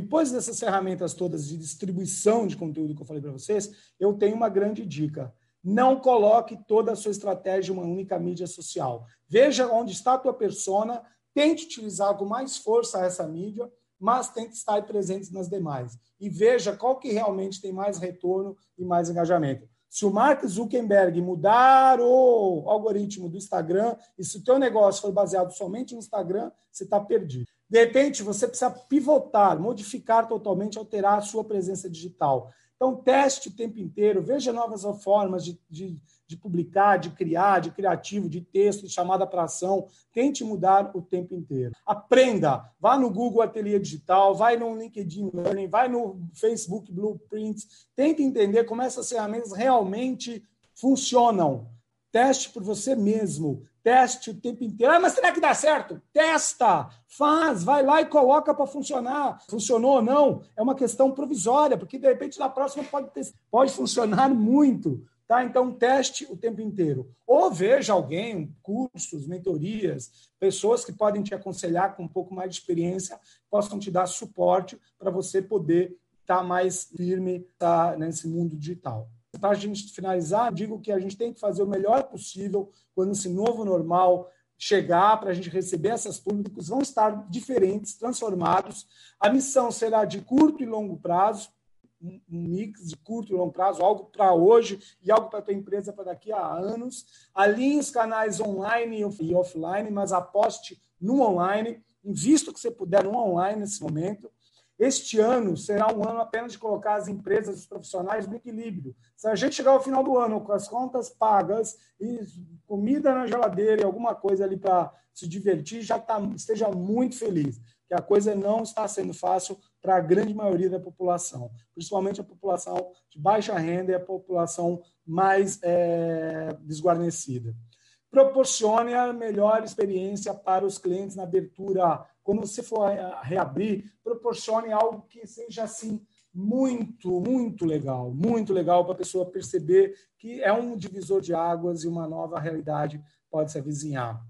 Depois dessas ferramentas todas de distribuição de conteúdo que eu falei para vocês, eu tenho uma grande dica. Não coloque toda a sua estratégia em uma única mídia social. Veja onde está a tua persona, tente utilizar com mais força essa mídia, mas tente estar presente nas demais. E veja qual que realmente tem mais retorno e mais engajamento. Se o Mark Zuckerberg mudar o algoritmo do Instagram e se o teu negócio for baseado somente no Instagram, você está perdido. De repente, você precisa pivotar, modificar totalmente, alterar a sua presença digital. Então, teste o tempo inteiro, veja novas formas de, de, de publicar, de criar, de criativo, de texto, de chamada para ação. Tente mudar o tempo inteiro. Aprenda. Vá no Google Ateliê Digital, vai no LinkedIn Learning, vai no Facebook Blueprints. Tente entender como essas ferramentas realmente funcionam. Teste por você mesmo. Teste o tempo inteiro. Ah, mas será que dá certo? Testa, faz, vai lá e coloca para funcionar. Funcionou ou não? É uma questão provisória, porque de repente na próxima pode, ter, pode funcionar muito. Tá? Então, teste o tempo inteiro. Ou veja alguém, cursos, mentorias, pessoas que podem te aconselhar com um pouco mais de experiência, possam te dar suporte para você poder estar tá mais firme tá, nesse mundo digital para a gente finalizar, digo que a gente tem que fazer o melhor possível quando esse novo normal chegar para a gente receber essas públicos, vão estar diferentes, transformados. A missão será de curto e longo prazo, um mix de curto e longo prazo, algo para hoje e algo para a tua empresa para daqui a anos. Alinhe os canais online e offline, mas aposte no online. Invista o que você puder no online nesse momento. Este ano será um ano apenas de colocar as empresas e os profissionais no equilíbrio. Se a gente chegar ao final do ano com as contas pagas e comida na geladeira e alguma coisa ali para se divertir, já tá, esteja muito feliz, que a coisa não está sendo fácil para a grande maioria da população, principalmente a população de baixa renda e a população mais é, desguarnecida proporcione a melhor experiência para os clientes na abertura. Quando você for reabrir, proporcione algo que seja assim muito, muito legal, muito legal para a pessoa perceber que é um divisor de águas e uma nova realidade pode se avizinhar.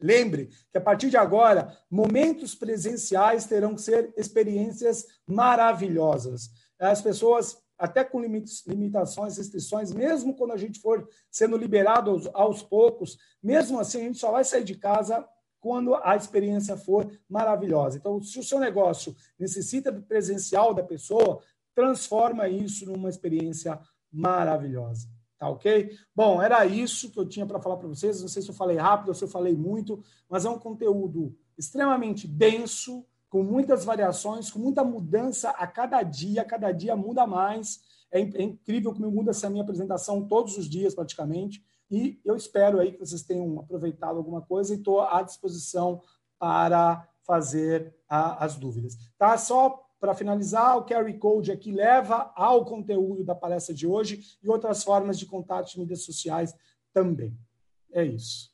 Lembre que a partir de agora, momentos presenciais terão que ser experiências maravilhosas. As pessoas até com limitações, restrições, mesmo quando a gente for sendo liberado aos, aos, poucos, mesmo assim a gente só vai sair de casa quando a experiência for maravilhosa. Então, se o seu negócio necessita do presencial da pessoa, transforma isso numa experiência maravilhosa. Tá ok? Bom, era isso que eu tinha para falar para vocês. Não sei se eu falei rápido ou se eu falei muito, mas é um conteúdo extremamente denso, com muitas variações, com muita mudança a cada dia, cada dia muda mais. É, é incrível como muda essa minha apresentação todos os dias, praticamente. E eu espero aí que vocês tenham aproveitado alguma coisa e estou à disposição para fazer a, as dúvidas. Tá? Só para finalizar, o QR Code aqui leva ao conteúdo da palestra de hoje e outras formas de contato de mídias sociais também. É isso.